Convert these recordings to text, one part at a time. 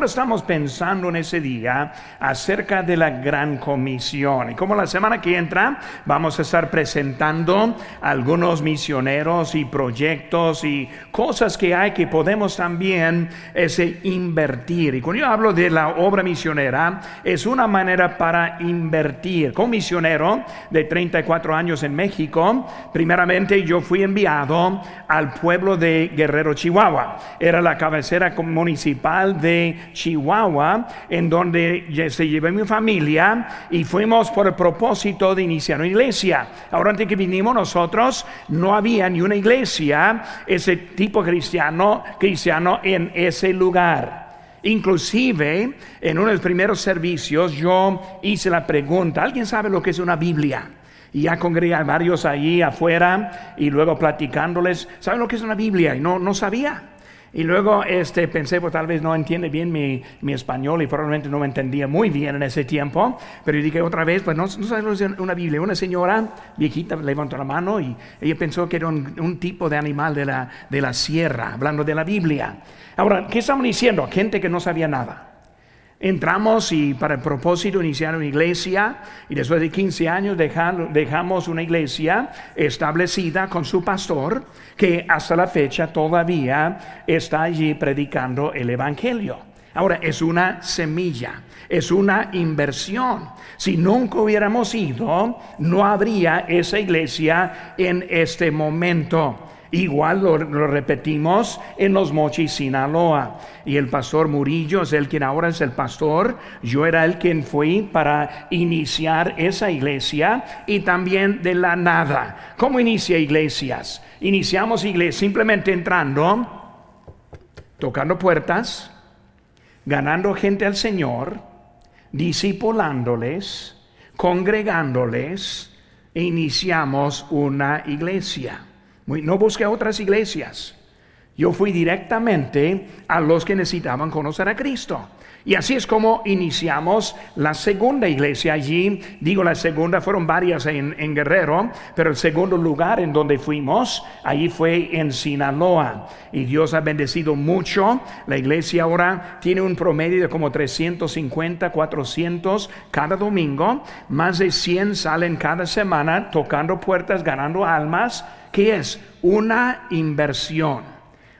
Ahora estamos pensando en ese día acerca de la gran comisión. Y como la semana que entra vamos a estar presentando algunos misioneros y proyectos y cosas que hay que podemos también ese, invertir. Y cuando yo hablo de la obra misionera, es una manera para invertir. Como misionero de 34 años en México, primeramente yo fui enviado al pueblo de Guerrero, Chihuahua. Era la cabecera municipal de Chihuahua, en donde se llevé mi familia y fuimos por el propósito de iniciar una iglesia. Ahora antes que vinimos nosotros, no había ni una iglesia, ese tipo cristiano, cristiano en ese lugar. Inclusive, en uno de los primeros servicios, yo hice la pregunta, ¿alguien sabe lo que es una Biblia? Y ya congregué a varios allí afuera y luego platicándoles, ¿saben lo que es una Biblia? Y no, no sabía. Y luego este, pensé, pues tal vez no entiende bien mi, mi, español y probablemente no me entendía muy bien en ese tiempo. Pero yo dije otra vez, pues no, no sabes una Biblia. Una señora viejita levantó la mano y ella pensó que era un, tipo de animal de la, de la sierra, hablando de la Biblia. Ahora, ¿qué estamos diciendo? Gente que no sabía nada. Entramos y para el propósito iniciar una iglesia y después de 15 años dejamos una iglesia establecida con su pastor que hasta la fecha todavía está allí predicando el Evangelio. Ahora, es una semilla, es una inversión. Si nunca hubiéramos ido, no habría esa iglesia en este momento. Igual lo, repetimos en Los Mochis, Sinaloa. Y el pastor Murillo es el quien ahora es el pastor. Yo era el quien fui para iniciar esa iglesia y también de la nada. ¿Cómo inicia iglesias? Iniciamos iglesias simplemente entrando, tocando puertas, ganando gente al Señor, discipulándoles, congregándoles e iniciamos una iglesia. No busqué otras iglesias. Yo fui directamente a los que necesitaban conocer a Cristo. Y así es como iniciamos la segunda iglesia allí. Digo la segunda, fueron varias en, Guerrero, pero el segundo lugar en donde fuimos, allí fue en Sinaloa. Y Dios ha bendecido mucho. La iglesia ahora tiene un promedio de como 350, 400 cada domingo. Más de 100 salen cada semana tocando puertas, ganando almas que es una inversión.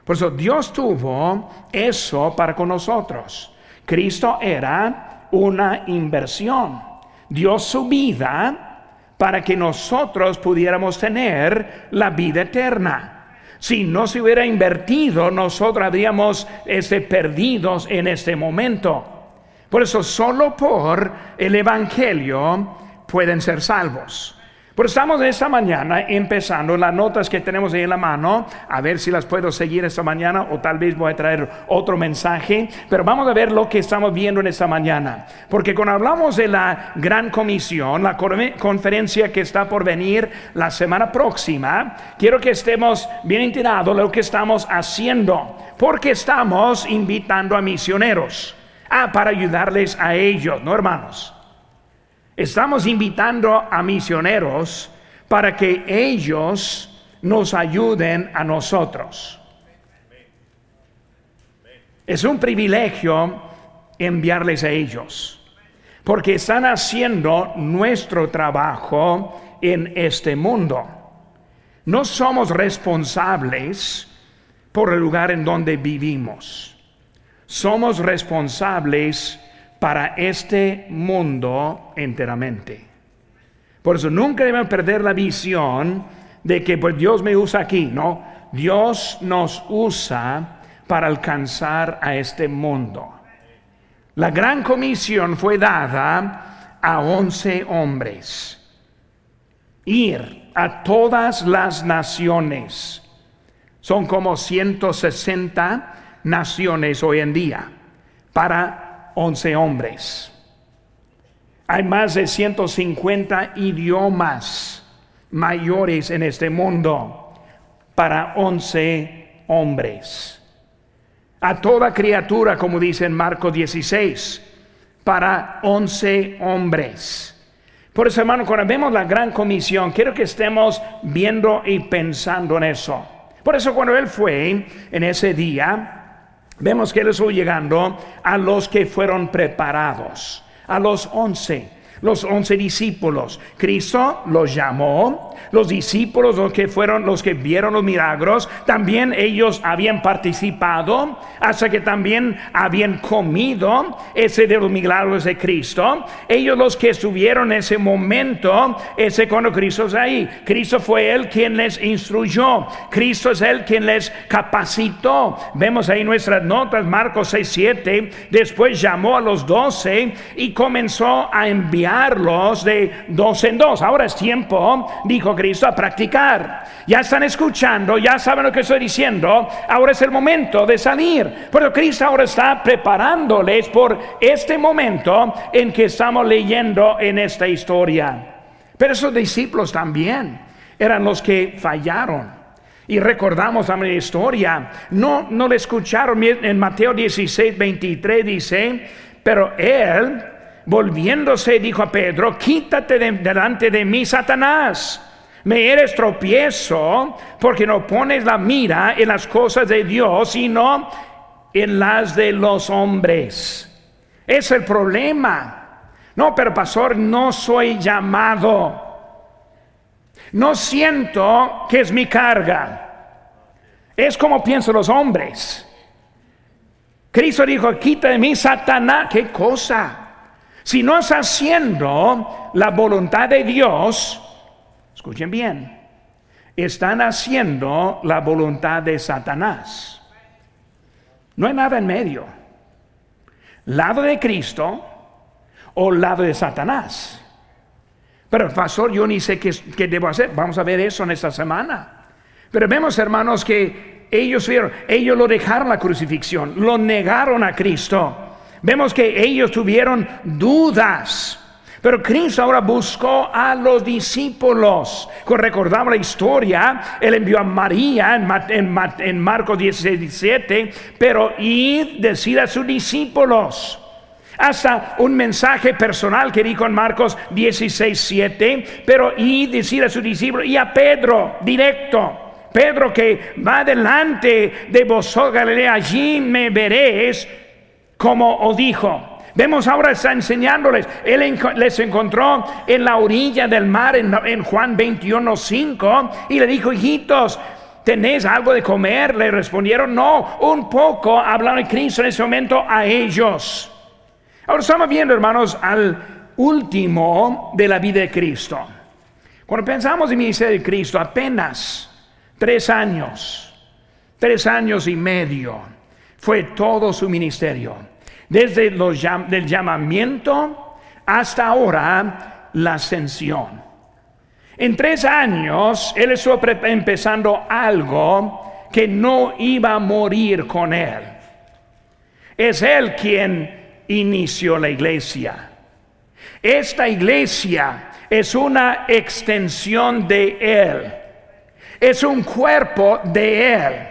Por eso Dios tuvo eso para con nosotros. Cristo era una inversión. Dios su vida para que nosotros pudiéramos tener la vida eterna. Si no se hubiera invertido, nosotros habríamos este, perdidos en este momento. Por eso solo por el Evangelio pueden ser salvos. Pero estamos esta mañana empezando las notas que tenemos ahí en la mano, a ver si las puedo seguir esta mañana o tal vez voy a traer otro mensaje, pero vamos a ver lo que estamos viendo en esta mañana. Porque cuando hablamos de la gran comisión, la conferencia que está por venir la semana próxima, quiero que estemos bien enterados lo que estamos haciendo, porque estamos invitando a misioneros. Ah, para ayudarles a ellos, ¿no, hermanos? Estamos invitando a misioneros para que ellos nos ayuden a nosotros. Es un privilegio enviarles a ellos, porque están haciendo nuestro trabajo en este mundo. No somos responsables por el lugar en donde vivimos. Somos responsables para este mundo enteramente. Por eso nunca debemos perder la visión de que pues Dios me usa aquí, no, Dios nos usa para alcanzar a este mundo. La gran comisión fue dada a once hombres. Ir a todas las naciones. Son como 160 naciones hoy en día para 11 hombres. Hay más de 150 idiomas mayores en este mundo para 11 hombres. A toda criatura, como dice en Marcos 16, para 11 hombres. Por eso, hermano, cuando vemos la gran comisión, quiero que estemos viendo y pensando en eso. Por eso, cuando él fue en ese día, vemos que Él estuvo llegando a los que fueron preparados, a los once los once discípulos. Cristo los llamó, los discípulos, los que fueron, los que vieron los milagros, también ellos habían participado, hasta que también habían comido ese de los milagros de Cristo. Ellos los que estuvieron en ese momento, ese cuando Cristo es ahí. Cristo fue el quien les instruyó. Cristo es el quien les capacitó. Vemos ahí nuestras notas, Marcos 6, 7. Después llamó a los doce y comenzó a enviar de dos en dos. Ahora es tiempo, dijo Cristo, a practicar. Ya están escuchando, ya saben lo que estoy diciendo. Ahora es el momento de salir. Pero Cristo ahora está preparándoles por este momento en que estamos leyendo en esta historia. Pero esos discípulos también eran los que fallaron. Y recordamos también la historia. No, no le escucharon en Mateo 16, 23 dice, pero él volviéndose dijo a Pedro, quítate delante de mí, Satanás. Me eres tropiezo porque no pones la mira en las cosas de Dios, sino en las de los hombres. Es el problema. No, pero pastor, no soy llamado. No siento que es mi carga. Es como piensan los hombres. Cristo dijo, quita de mí, Satanás. ¿Qué cosa? Si no estás haciendo la voluntad de Dios, escuchen bien, están haciendo la voluntad de Satanás. No hay nada en medio. Lado de Cristo o lado de Satanás. Pero pastor, yo ni sé qué, qué, debo hacer. Vamos a ver eso en esta semana. Pero vemos, hermanos, que ellos vieron, ellos lo dejaron la crucifixión, lo negaron a Cristo. Vemos que ellos tuvieron dudas. Pero Cristo ahora buscó a los discípulos. Recordamos la historia, él envió a María en, Marcos 16, 17, pero y decida a sus discípulos. Hasta un mensaje personal que dijo en Marcos 16, 7, pero y decida a sus discípulos y a Pedro directo. Pedro que va delante de vosotros, Galilea, allí me veréis como os dijo. Vemos ahora está enseñándoles. Él les encontró en la orilla del mar en, Juan 21, 5 y le dijo, hijitos, ¿tenéis algo de comer? Le respondieron, no, un poco. Hablaron Cristo en ese momento a ellos. Ahora estamos viendo, hermanos, al último de la vida de Cristo. Cuando pensamos en el ministerio de Cristo, apenas tres años, tres años y medio fue todo su ministerio desde el llamamiento hasta ahora la ascensión. En tres años él estuvo empezando algo que no iba a morir con él. Es él quien inició la iglesia. Esta iglesia es una extensión de él. Es un cuerpo de él.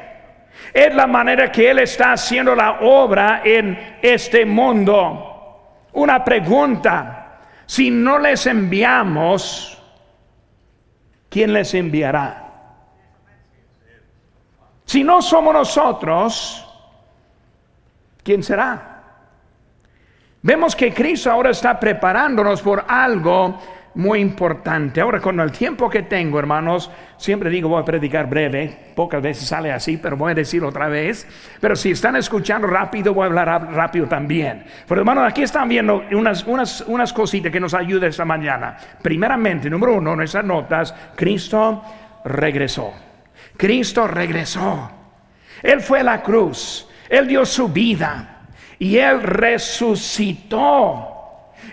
Es la manera que Él está haciendo la obra en este mundo. Una pregunta, si no les enviamos, ¿quién les enviará? Si no somos nosotros, ¿quién será? Vemos que Cristo ahora está preparándonos por algo muy importante. Ahora, con el tiempo que tengo, hermanos, siempre digo voy a predicar breve, pocas veces sale así, pero voy a decir otra vez. Pero si están escuchando rápido, voy a hablar rápido también. Pero hermanos, aquí están viendo unas, unas, unas cositas que nos ayudan esta mañana. Primeramente, número uno, nuestras notas, Cristo regresó. Cristo regresó. Él fue a la cruz, Él dio su vida y Él resucitó.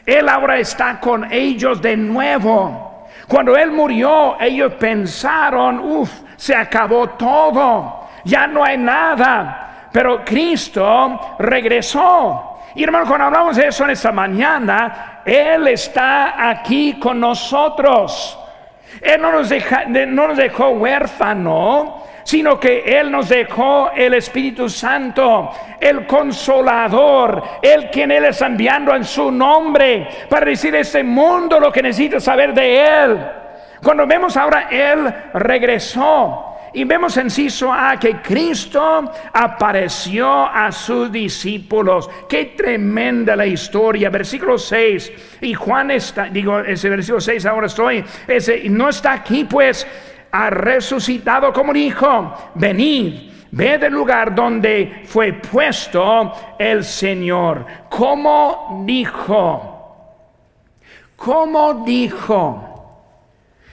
Él ahora está con ellos de nuevo. Cuando Él murió, ellos pensaron, uff, se acabó todo, ya no hay nada. Pero Cristo regresó. Y hermano, cuando hablamos de eso en esta mañana, Él está aquí con nosotros. Él no nos, no nos dejó huérfano, sino que Él nos dejó el Espíritu Santo, el consolador, el quien Él está enviando en su nombre para decir a este mundo lo que necesita saber de Él. Cuando vemos ahora, Él regresó. y vemos en Ciso A que Cristo apareció a sus discípulos. Qué tremenda la historia. Versículo 6. Y Juan está, digo, ese versículo 6 ahora estoy, ese, no está aquí pues, ha resucitado como dijo, venid. Ve del lugar donde fue puesto el Señor. Como dijo. Como dijo.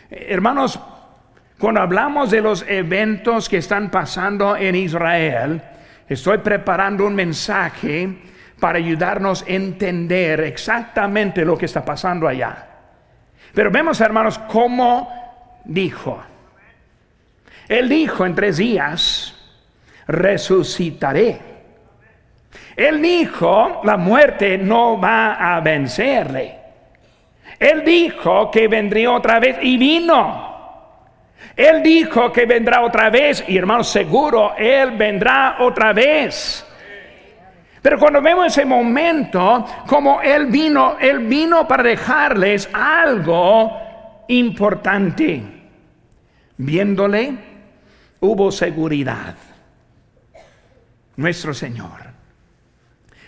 Hermanos, cuando hablamos de los eventos que están pasando en Israel, estoy preparando un mensaje para ayudarnos a entender exactamente lo que está pasando allá. Pero vemos, hermanos, cómo dijo. Él dijo en tres días, resucitaré. Él dijo, la muerte no va a vencerle. Él dijo que vendría otra vez y vino. Él dijo que vendrá otra vez y hermanos, seguro, Él vendrá otra vez. Pero cuando vemos ese momento, como Él vino, Él vino para dejarles algo importante. Viéndole, hubo seguridad. Nuestro Señor.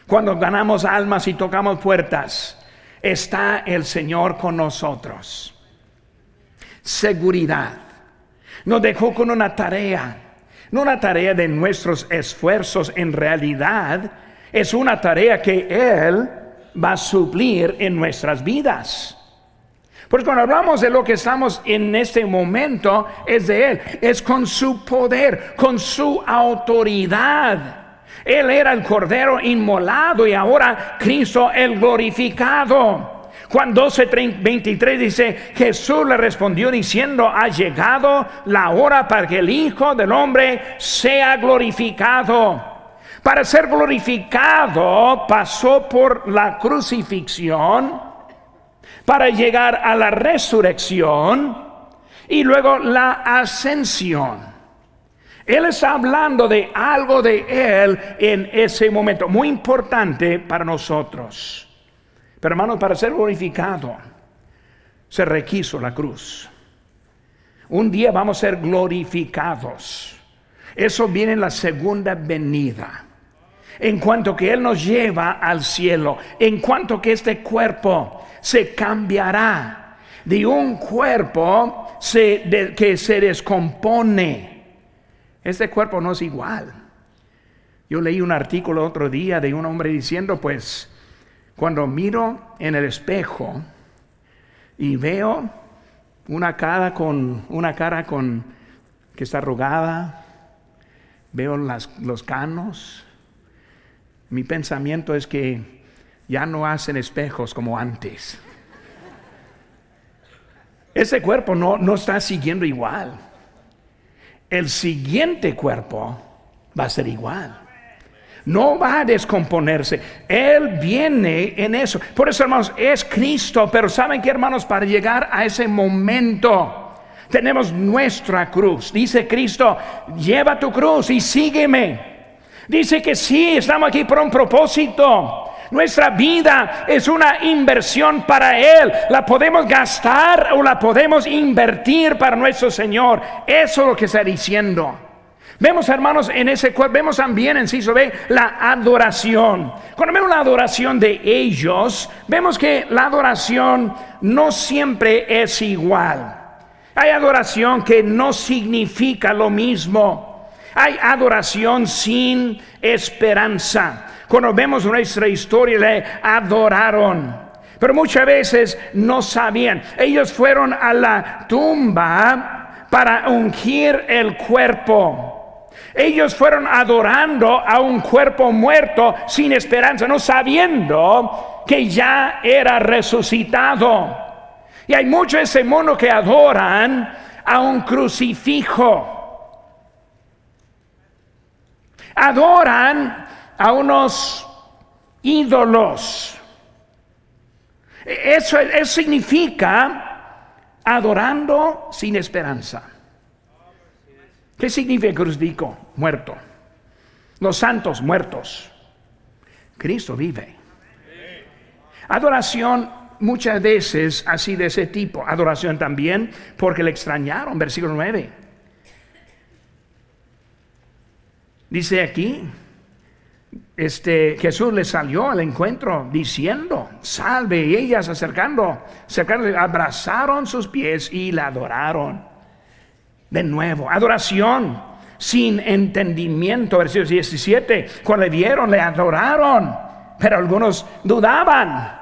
Cuando ganamos almas y tocamos puertas, está el Señor con nosotros. Seguridad nos dejó con una tarea, no una tarea de nuestros esfuerzos en realidad, es una tarea que Él va a suplir en nuestras vidas. Porque cuando hablamos de lo que estamos en este momento, es de Él, es con su poder, con su autoridad. Él era el Cordero inmolado y ahora Cristo el glorificado. Juan 12, 23 dice, Jesús le respondió diciendo, ha llegado la hora para que el Hijo del Hombre sea glorificado. Para ser glorificado pasó por la crucifixión, para llegar a la resurrección y luego la ascensión. Él está hablando de algo de Él en ese momento, muy importante para nosotros. Pero hermanos, para ser glorificado, se requiso la cruz. Un día vamos a ser glorificados. Eso viene en la segunda venida. En cuanto que Él nos lleva al cielo, en cuanto que este cuerpo se cambiará de un cuerpo que se descompone. Este cuerpo no es igual. Yo leí un artículo otro día de un hombre diciendo, pues, cuando miro en el espejo y veo una cara con una cara con que está arrugada, veo los canos, mi pensamiento es que ya no hacen espejos como antes. Ese cuerpo no, no está siguiendo igual. El siguiente cuerpo va a ser igual no va a descomponerse. Él viene en eso. Por eso, hermanos, es Cristo. Pero ¿saben qué, hermanos? Para llegar a ese momento, tenemos nuestra cruz. Dice Cristo, lleva tu cruz y sígueme. Dice que sí, estamos aquí por un propósito. Nuestra vida es una inversión para Él. La podemos gastar o la podemos invertir para nuestro Señor. Eso es lo que está diciendo. Vemos, hermanos, en ese cuerpo, vemos también en Ciso B la adoración. Cuando vemos la adoración de ellos, vemos que la adoración no siempre es igual. Hay adoración que no significa lo mismo. Hay adoración sin esperanza. Cuando vemos nuestra historia, le adoraron. Pero muchas veces no sabían. Ellos fueron a la tumba para ungir el cuerpo. Ellos fueron adorando a un cuerpo muerto sin esperanza, no sabiendo que ya era resucitado. Y hay muchos de ese mono que adoran a un crucifijo. Adoran a unos ídolos. Eso, eso significa adorando sin esperanza. ¿Qué significa crucifijo? Muerto. Los santos muertos. Cristo vive. Adoración muchas veces así de ese tipo. Adoración también porque le extrañaron, versículo 9. Dice aquí, este, Jesús le salió al encuentro diciendo, salve, y ellas acercando, acercando, abrazaron sus pies y la adoraron. De nuevo, adoración sin entendimiento, versículo 17, cuando le vieron, le adoraron, pero algunos dudaban,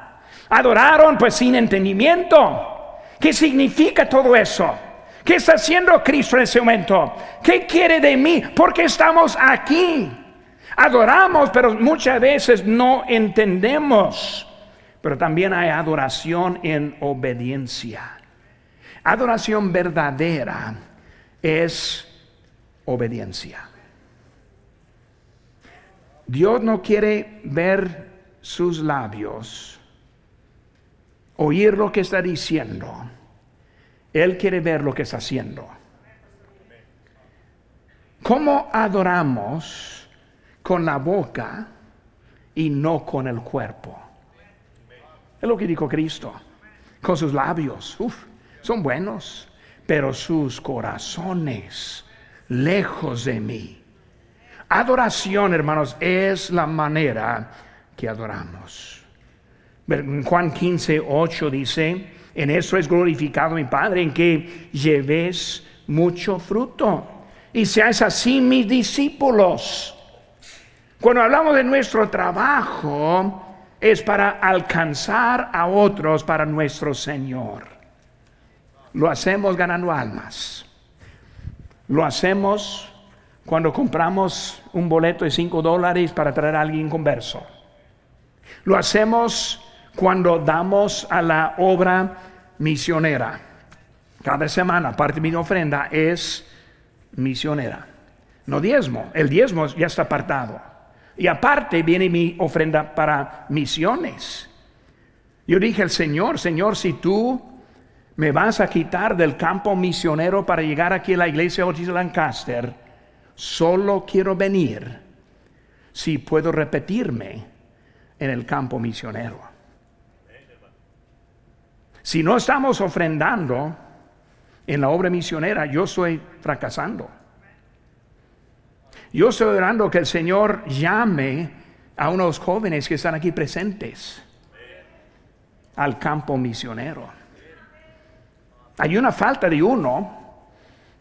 adoraron pues sin entendimiento. ¿Qué significa todo eso? ¿Qué está haciendo Cristo en ese momento? ¿Qué quiere de mí? Porque estamos aquí. Adoramos, pero muchas veces no entendemos. Pero también hay adoración en obediencia. Adoración verdadera es obediencia. Dios no quiere ver sus labios, oír lo que está diciendo. Él quiere ver lo que está haciendo. ¿Cómo adoramos con la boca y no con el cuerpo? Es lo que dijo Cristo. Con sus labios, son buenos, pero sus corazones lejos de mí. Adoración, hermanos, es la manera que adoramos. Juan 15, 8 dice, en eso es glorificado mi Padre, en que lleves mucho fruto y seáis así mis discípulos. Cuando hablamos de nuestro trabajo, es para alcanzar a otros para nuestro Señor. Lo hacemos ganando almas. Lo hacemos cuando compramos un boleto de 5 dólares para traer a alguien converso. Lo hacemos cuando damos a la obra misionera. Cada semana parte de mi ofrenda es misionera. No diezmo, el diezmo ya está apartado. Y aparte viene mi ofrenda para misiones. Yo dije al Señor, Señor, si tú me vas a quitar del campo misionero para llegar aquí a la iglesia Otis Lancaster, solo quiero venir si puedo repetirme en el campo misionero. Si no estamos ofrendando en la obra misionera, yo estoy fracasando. Yo estoy orando que el Señor llame a unos jóvenes que están aquí presentes al campo misionero. Hay una falta de uno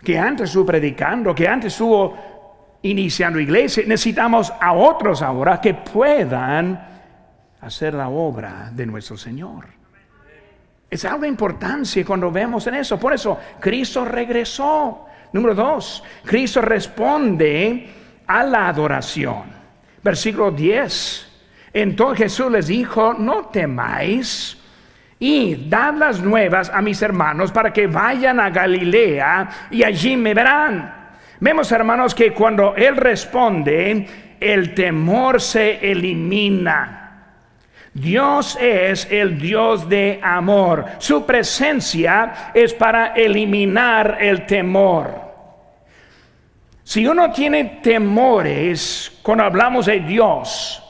que antes estuvo predicando, que antes estuvo iniciando iglesia. Necesitamos a otros ahora que puedan hacer la obra de nuestro Señor. Es algo de importancia cuando vemos en eso. Por eso, Cristo regresó. Número dos, Cristo responde a la adoración. Versículo 10. Entonces Jesús les dijo, no temáis y dad las nuevas a mis hermanos para que vayan a Galilea y allí me verán. Vemos, hermanos, que cuando Él responde, el temor se elimina. Dios es el Dios de amor. Su presencia es para eliminar el temor. Si uno tiene temores cuando hablamos de Dios,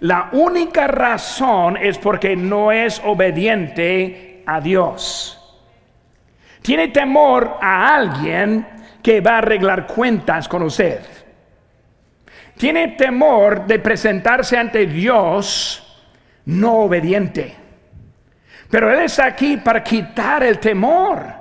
la única razón es porque no es obediente a Dios. Tiene temor a alguien que va a arreglar cuentas con usted. Tiene temor de presentarse ante Dios no obediente. Pero Él está aquí para quitar el temor.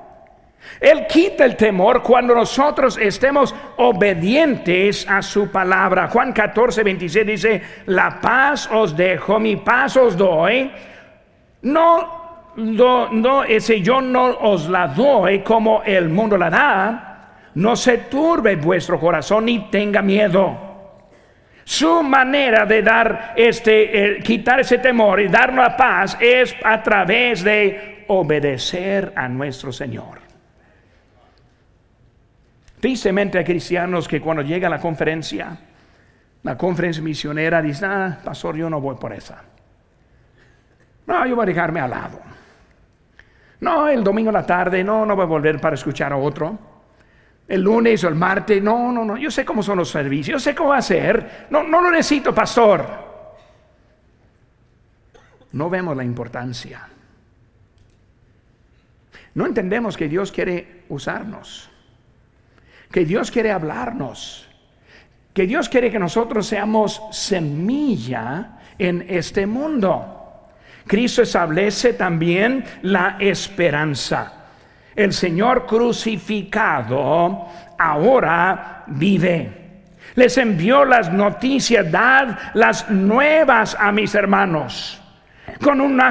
Él quita el temor cuando nosotros estemos obedientes a su palabra. Juan 14, 26 dice, la paz os dejo, mi paz os doy. No, no, no, ese yo no os la doy como el mundo la da. No se turbe vuestro corazón ni tenga miedo. Su manera de dar este, quitar ese temor y darnos la paz es a través de obedecer a nuestro Señor. Tristemente hay cristianos que cuando llega la conferencia, la conferencia misionera, dicen, ah, pastor, yo no voy por esa. No, yo voy a dejarme al lado. No, el domingo en la tarde, no, no voy a volver para escuchar a otro. El lunes o el martes, no, no, no, yo sé cómo son los servicios, yo sé cómo hacer. No, no lo necesito, pastor. No vemos la importancia. No entendemos que Dios quiere usarnos que Dios quiere hablarnos, que Dios quiere que nosotros seamos semilla en este mundo. Cristo establece también la esperanza. El Señor crucificado ahora vive. Les envió las noticias, dad las nuevas a mis hermanos. Con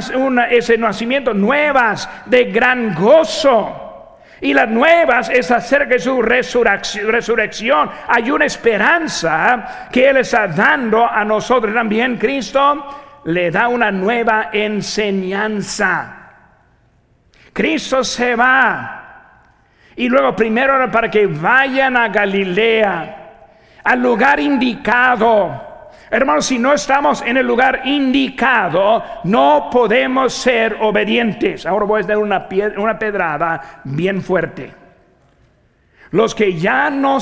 ese nacimiento, nuevas de gran gozo. Y las nuevas es acerca de su resurrección. Hay una esperanza que Él está dando a nosotros también. Cristo le da una nueva enseñanza. Cristo se va. Y luego primero para que vayan a Galilea, al lugar indicado. Hermanos, si no estamos en el lugar indicado, no podemos ser obedientes. Ahora voy a dar una, una pedrada bien fuerte. Los que ya no,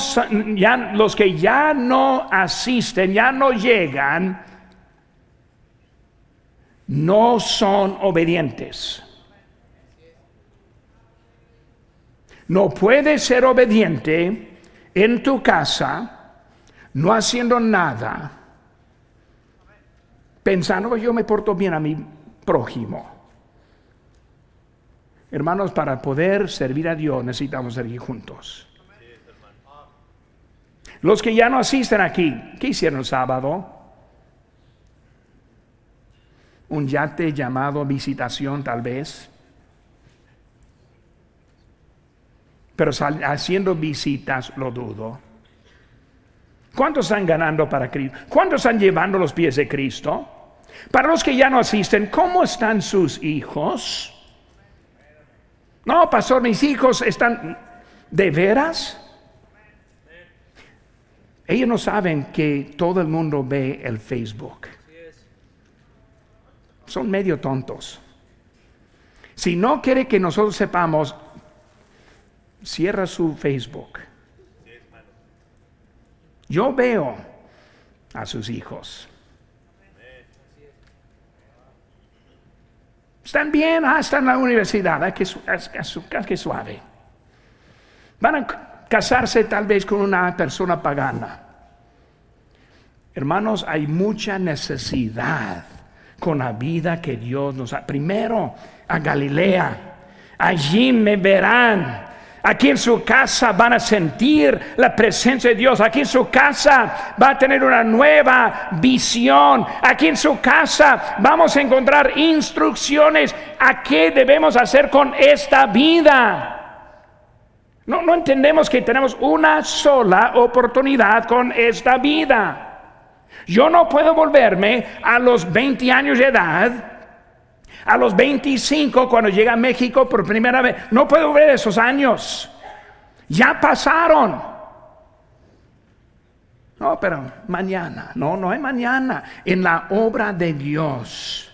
ya, los que ya no asisten, ya no llegan, no son obedientes. No puedes ser obediente en tu casa, no haciendo nada, pensando que yo me porto bien a mi prójimo. Hermanos, para poder servir a Dios necesitamos servir juntos. Los que ya no asisten aquí, ¿qué hicieron el sábado? Un yate llamado visitación tal vez. Pero haciendo visitas lo dudo. ¿Cuántos están ganando para Cristo? ¿Cuántos están llevando los pies de Cristo? Para los que ya no asisten, ¿cómo están sus hijos? No, pastor, mis hijos están de veras. Ellos no saben que todo el mundo ve el Facebook. Son medio tontos. Si no quiere que nosotros sepamos, cierra su Facebook. Yo veo a sus hijos. Están bien, ah, están en la universidad, hay que, que suave. Van a casarse tal vez con una persona pagana. Hermanos, hay mucha necesidad con la vida que Dios nos ha. Primero a Galilea, allí me verán Aquí en su casa van a sentir la presencia de Dios. Aquí en su casa va a tener una nueva visión. Aquí en su casa vamos a encontrar instrucciones a qué debemos hacer con esta vida. No, no entendemos que tenemos una sola oportunidad con esta vida. Yo no puedo volverme a los 20 años de edad a los 25, cuando llega a México por primera vez, no puedo ver esos años. Ya pasaron. No, pero mañana. No, no es mañana. En la obra de Dios.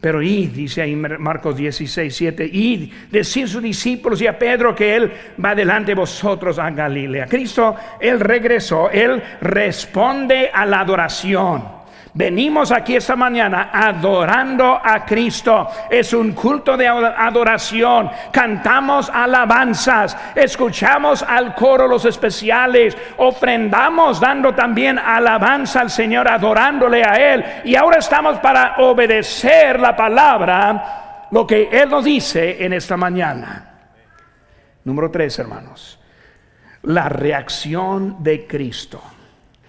Pero id, dice ahí Marcos 16, 7, id, decir a sus discípulos y a Pedro que Él va delante de vosotros a Galilea. Cristo, Él regresó, Él responde a la adoración. Venimos aquí esta mañana adorando a Cristo. Es un culto de adoración. Cantamos alabanzas. Escuchamos al coro los especiales. Ofrendamos dando también alabanza al Señor, adorándole a Él. Y ahora estamos para obedecer la palabra, lo que Él nos dice en esta mañana. Número tres, hermanos. La reacción de Cristo.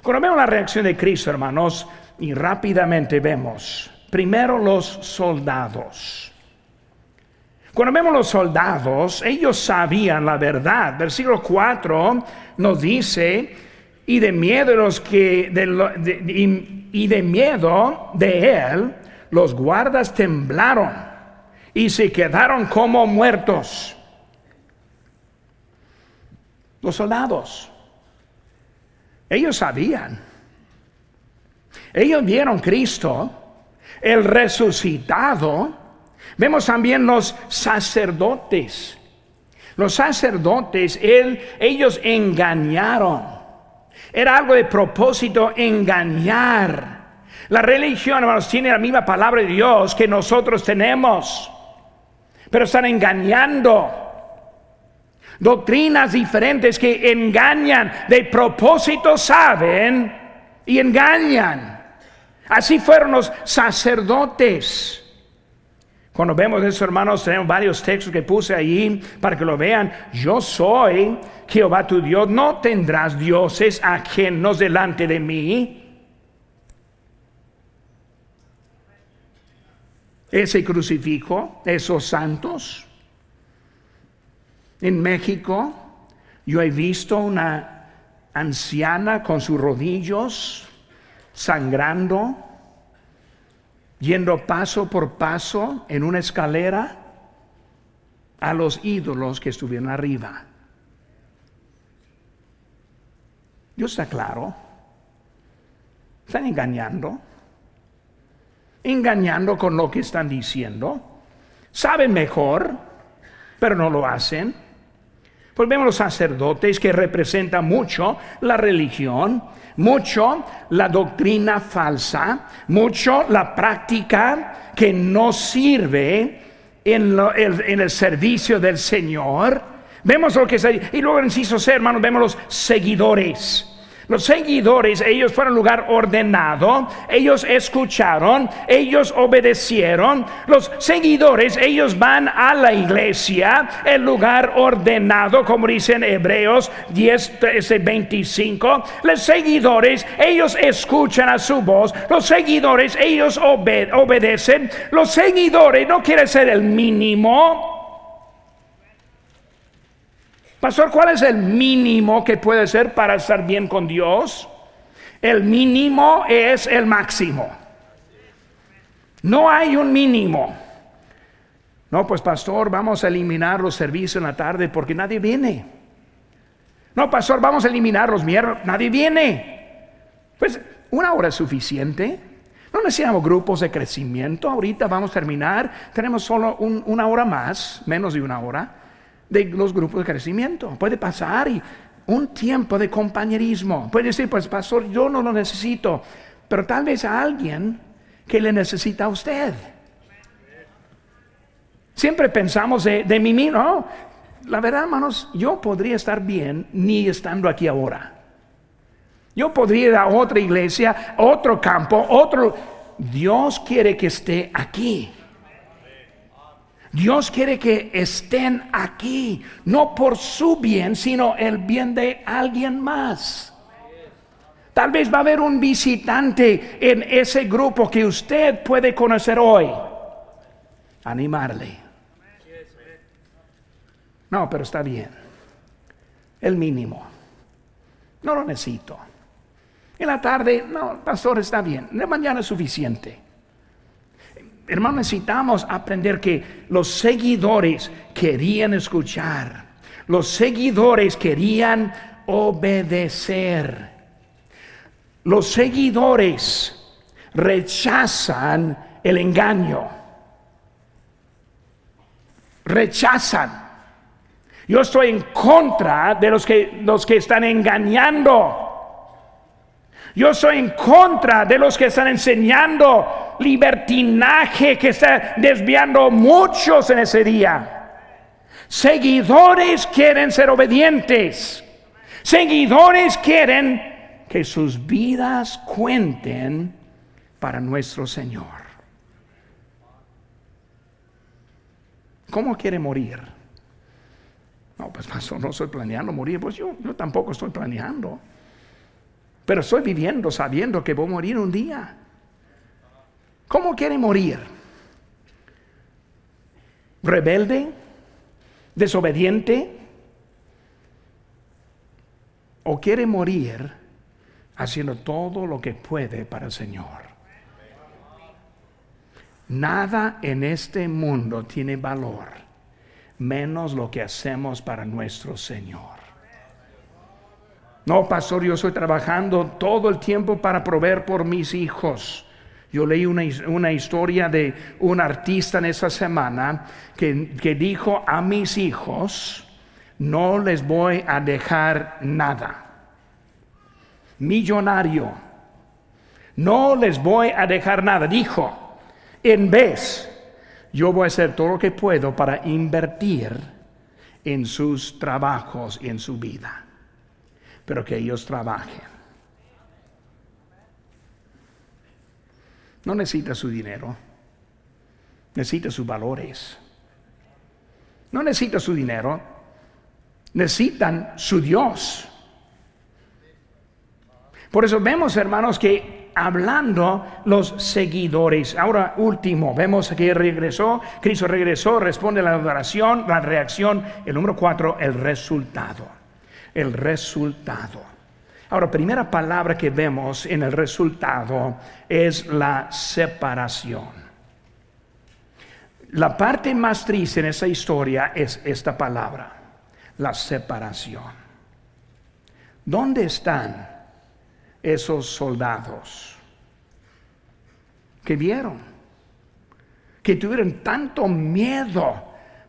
Cuando vemos la reacción de Cristo, hermanos, y rápidamente vemos, primero los soldados. Cuando vemos los soldados, ellos sabían la verdad. Versículo 4 nos dice, y de miedo los que, y de miedo de él, los guardas temblaron y se quedaron como muertos. Los soldados, ellos sabían ellos vieron Cristo, el resucitado. Vemos también los sacerdotes. Los sacerdotes, ellos engañaron. Era algo de propósito engañar. La religión, hermanos, tiene la misma palabra de Dios que nosotros tenemos. Pero están engañando. Doctrinas diferentes que engañan, de propósito saben y engañan. Así fueron los sacerdotes. Cuando vemos eso, hermanos, tenemos varios textos que puse ahí para que lo vean. Yo soy Jehová tu Dios, no tendrás dioses ajenos delante de mí. Ese crucifijo, esos santos. En México, yo he visto una anciana con sus rodillos sangrando yendo paso por paso en una escalera a los ídolos que estuvieron arriba. Dios está claro. Están engañando. Engañando con lo que están diciendo. Saben mejor, pero no lo hacen. Pues vemos los sacerdotes que representan mucho la religión mucho la doctrina falsa, mucho la práctica que no sirve en, el servicio del Señor. Vemos lo que se y luego en inciso hermanos, vemos los seguidores. Los seguidores, ellos fueron lugar ordenado, ellos escucharon, ellos obedecieron. Los seguidores, ellos van a la iglesia, el lugar ordenado, como dicen Hebreos 10, 25. Los seguidores, ellos escuchan a su voz. Los seguidores, ellos obedecen. Los seguidores no quiere ser el mínimo. Pastor, ¿cuál es el mínimo que puede ser para estar bien con Dios? El mínimo es el máximo. No hay un mínimo. No, pues pastor, vamos a eliminar los servicios en la tarde porque nadie viene. No, pastor, vamos a eliminar los miércoles, nadie viene. Pues una hora es suficiente. No necesitamos grupos de crecimiento. Ahorita vamos a terminar. Tenemos solo una hora más, menos de una hora de los grupos de crecimiento. Puede pasar y un tiempo de compañerismo. Puede decir, pues pastor, yo no lo necesito, pero tal vez a alguien que le necesita a usted. Siempre pensamos de, de mí mismo. la verdad, hermanos, yo podría estar bien ni estando aquí ahora. Yo podría ir a otra iglesia, otro campo, otro... Dios quiere que esté aquí. Dios quiere que estén aquí, no por su bien, sino el bien de alguien más. Tal vez va a haber un visitante en ese grupo que usted puede conocer hoy. Animarle. No, pero está bien. El mínimo. No lo necesito. En la tarde, no, pastor, está bien. De mañana es suficiente. Hermano, necesitamos aprender que los seguidores querían escuchar, los seguidores querían obedecer. Los seguidores rechazan el engaño. Rechazan. Yo estoy en contra de los que, los que están engañando. Yo soy en contra de los que están enseñando libertinaje, que está desviando muchos en ese día. Seguidores quieren ser obedientes. Seguidores quieren que sus vidas cuenten para nuestro Señor. ¿Cómo quiere morir? No, pues pastor, no estoy planeando morir. Pues yo, yo tampoco estoy planeando. Pero estoy viviendo sabiendo que voy a morir un día. ¿Cómo quiere morir? ¿Rebelde? ¿Desobediente? ¿O quiere morir haciendo todo lo que puede para el Señor? Nada en este mundo tiene valor menos lo que hacemos para nuestro Señor. No, pastor, yo estoy trabajando todo el tiempo para proveer por mis hijos. Yo leí una, historia de un artista en esa semana que, que dijo a mis hijos, no les voy a dejar nada. Millonario, no les voy a dejar nada. Dijo, en vez, yo voy a hacer todo lo que puedo para invertir en sus trabajos y en su vida, pero que ellos trabajen. No necesita su dinero, necesita sus valores. No necesita su dinero, necesitan su Dios. Por eso vemos, hermanos, que hablando los seguidores. Ahora último, vemos que regresó, Cristo regresó, responde a la adoración, la reacción. El número cuatro, el resultado. El resultado. Ahora, primera palabra que vemos en el resultado es la separación. La parte más triste en esa historia es esta palabra, la separación. ¿Dónde están esos soldados que vieron? Que tuvieron tanto miedo,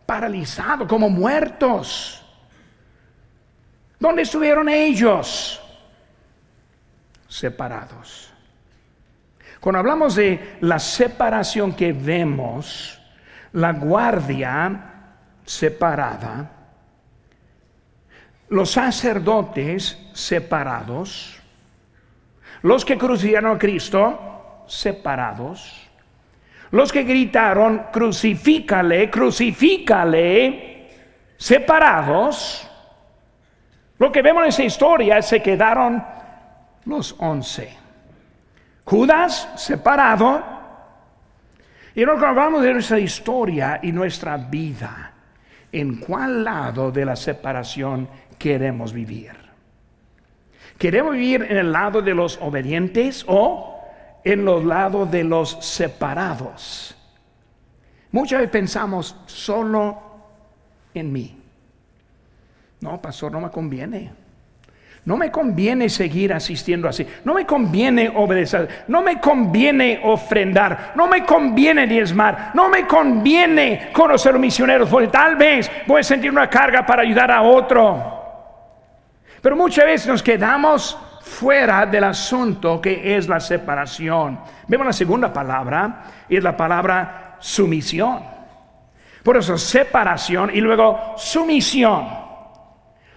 paralizados, como muertos. ¿Dónde estuvieron ellos? Separados. Cuando hablamos de la separación que vemos, la guardia separada, los sacerdotes separados, los que crucificaron a Cristo separados, los que gritaron crucifícale, crucifícale, separados. Lo que vemos en esa historia se quedaron los once. Judas separado, y nos hablamos de nuestra historia y nuestra vida, ¿en cuál lado de la separación queremos vivir? ¿Queremos vivir en el lado de los obedientes o en los lados de los separados? Muchas veces pensamos solo en mí. No, pastor, no me conviene. No me conviene seguir asistiendo así. No me conviene obedecer. No me conviene ofrendar. No me conviene diezmar. No me conviene conocer los misioneros. Porque tal vez voy a sentir una carga para ayudar a otro. Pero muchas veces nos quedamos fuera del asunto que es la separación. Vemos la segunda palabra y es la palabra sumisión. Por eso separación y luego sumisión.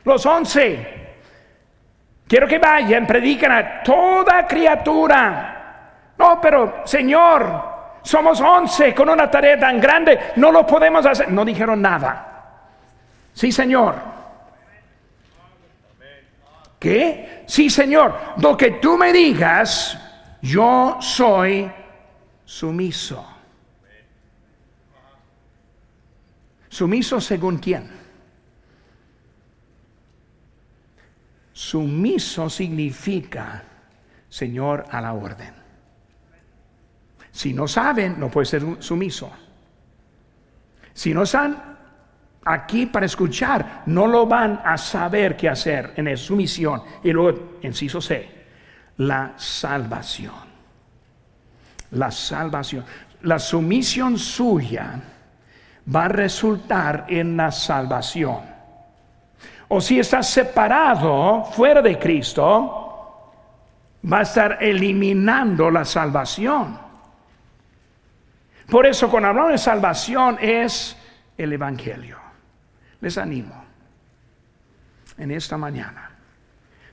Los once Quiero que vayan, predican a toda criatura. No, pero Señor, somos once con una tarea tan grande, no lo podemos hacer. No dijeron nada. Sí, Señor. ¿Qué? Sí, Señor. Lo que tú me digas, yo soy sumiso. Sumiso según quién? Sumiso significa Señor a la orden. Si no saben, no puede ser sumiso. Si no están aquí para escuchar, no lo van a saber qué hacer en su misión. Y luego, inciso C, la salvación. La salvación. La sumisión suya va a resultar en la salvación o si está separado fuera de Cristo, va a estar eliminando la salvación. Por eso cuando hablamos de salvación es el Evangelio. Les animo en esta mañana.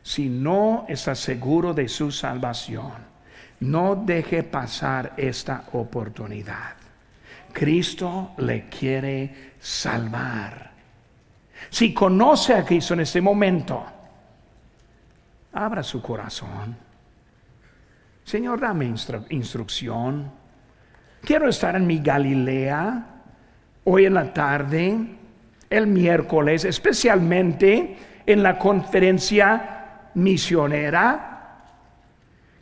Si no está seguro de su salvación, no deje pasar esta oportunidad. Cristo le quiere salvar. Si conoce a Cristo en este momento, abra su corazón. Señor, dame instrucción. Quiero estar en mi Galilea hoy en la tarde, el miércoles, especialmente en la conferencia misionera.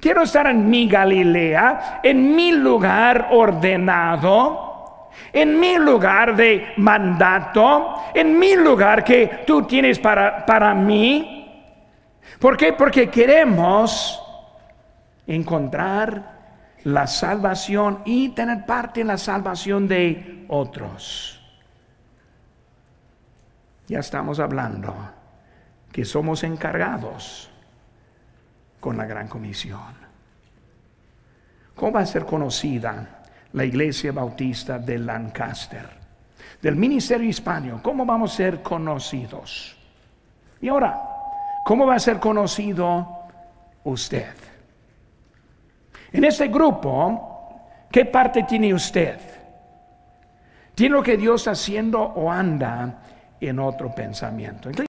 Quiero estar en mi Galilea, en mi lugar ordenado en mi lugar de mandato, en mi lugar que tú tienes para, para mí. ¿Por qué? Porque queremos encontrar la salvación y tener parte en la salvación de otros. Ya estamos hablando que somos encargados con la gran comisión. ¿Cómo va a ser conocida? La iglesia bautista de Lancaster. del ministerio hispano, ¿cómo vamos a ser conocidos? Y ahora, ¿cómo va a ser conocido usted? En este grupo, ¿qué parte tiene usted? ¿Tiene lo que Dios está haciendo o anda en otro pensamiento?